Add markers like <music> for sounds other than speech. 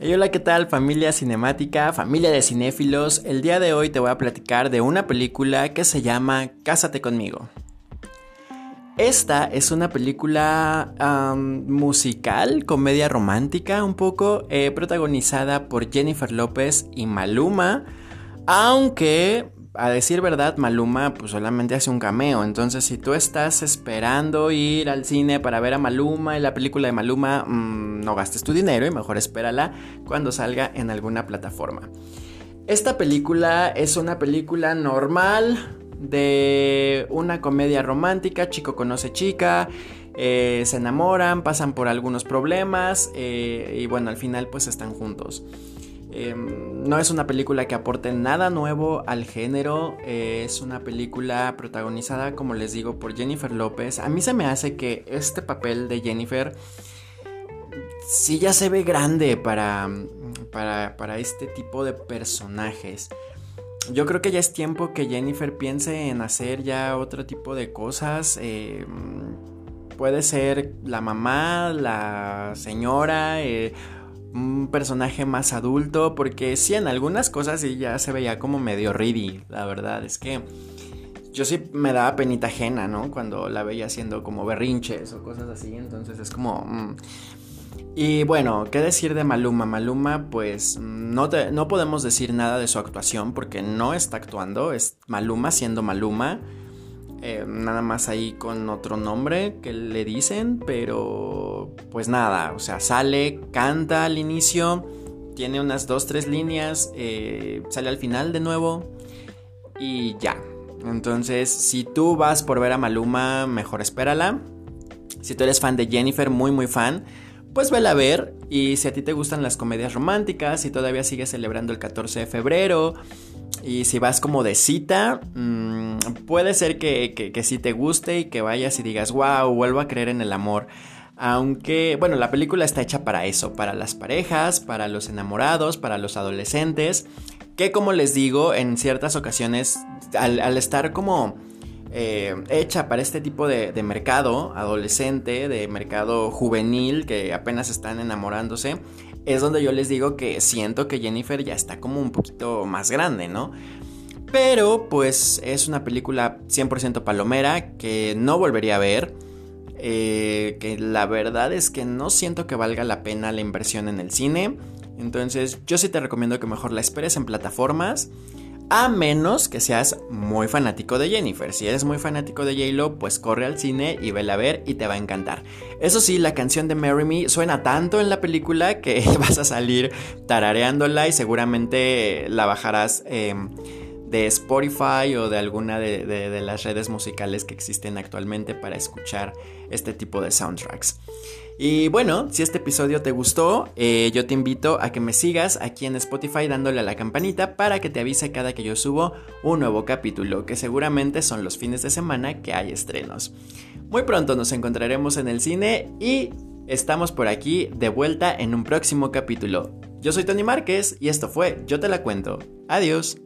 hola, ¿qué tal familia cinemática, familia de cinéfilos? El día de hoy te voy a platicar de una película que se llama Cásate conmigo. Esta es una película musical, comedia romántica un poco, eh, protagonizada por Jennifer López y Maluma, aunque a decir verdad, Maluma pues solamente hace un cameo. Entonces, si tú estás esperando ir al cine para ver a Maluma y la película de Maluma, mm, no gastes tu dinero y mejor espérala cuando salga en alguna plataforma. Esta película es una película normal de una comedia romántica, chico conoce chica, eh, se enamoran, pasan por algunos problemas eh, y bueno, al final pues están juntos. Em, no es una película que aporte nada nuevo al género, eh, es una película protagonizada, como les digo, por Jennifer López. A mí se me hace que este papel de Jennifer sí ya se ve grande para, para, este tipo de personajes. Yo creo que ya es tiempo que Jennifer piense en hacer ya otro tipo de cosas. Em, puede ser la mamá, la señora, eh, un personaje más adulto, porque sí, en algunas cosas sí ya se veía como medio ready, la verdad, es que yo sí me daba penita ajena, ¿no? Cuando la veía haciendo como berrinches o cosas así, entonces es como... Mm. Y bueno, ¿qué decir de Maluma? Maluma, pues no, no podemos decir nada de su actuación porque no está actuando, es Maluma siendo Maluma. Eh, nada más ahí con otro nombre que le dicen, pero pues nada, o sea, sale, canta al inicio, tiene unas dos, tres líneas, eh, sale al final de nuevo y ya. Entonces, si tú vas por ver a Maluma, mejor espérala. Si tú eres fan de Jennifer, muy muy fan, pues vela a ver. Y si a ti te gustan las comedias románticas, y todavía sigues celebrando el 14 de febrero, y si vas como de cita, mm, puede ser que, que, sí te guste y que vayas y digas, wow, vuelvo a creer en el amor. Aunque, bueno, la película está hecha para eso, para las parejas, para los enamorados, para los adolescentes, que como les digo, en ciertas ocasiones, al, estar como eh, hecha para este tipo de, de, mercado adolescente, de mercado juvenil, que apenas están enamorándose, es donde yo les digo que siento que Jennifer ya está como un poquito más grande, ¿no? Pero pues es una película 100% palomera que no volvería a ver. Eh, que la verdad es que no siento que valga la pena la inversión en el cine. Entonces yo sí te recomiendo que mejor la esperes en plataformas. A menos que seas muy fanático de Jennifer. Si eres muy fanático de J-Lo, pues corre al cine y vela a ver y te va a encantar. Eso sí, la canción de Marry Me suena tanto en la película que <laughs> vas a salir tarareándola y seguramente la bajarás. Em, de Spotify o de alguna de, las redes musicales que existen actualmente para escuchar este tipo de soundtracks. Y bueno, si este episodio te gustó, eh, yo te invito a que me sigas aquí en Spotify dándole a la campanita para que te avise cada que yo subo un nuevo capítulo, que seguramente son los fines de semana que hay estrenos. Muy pronto nos encontraremos en el cine y estamos por aquí de vuelta en un próximo capítulo. Yo soy Tony Márquez y esto fue Yo te la cuento. Adiós.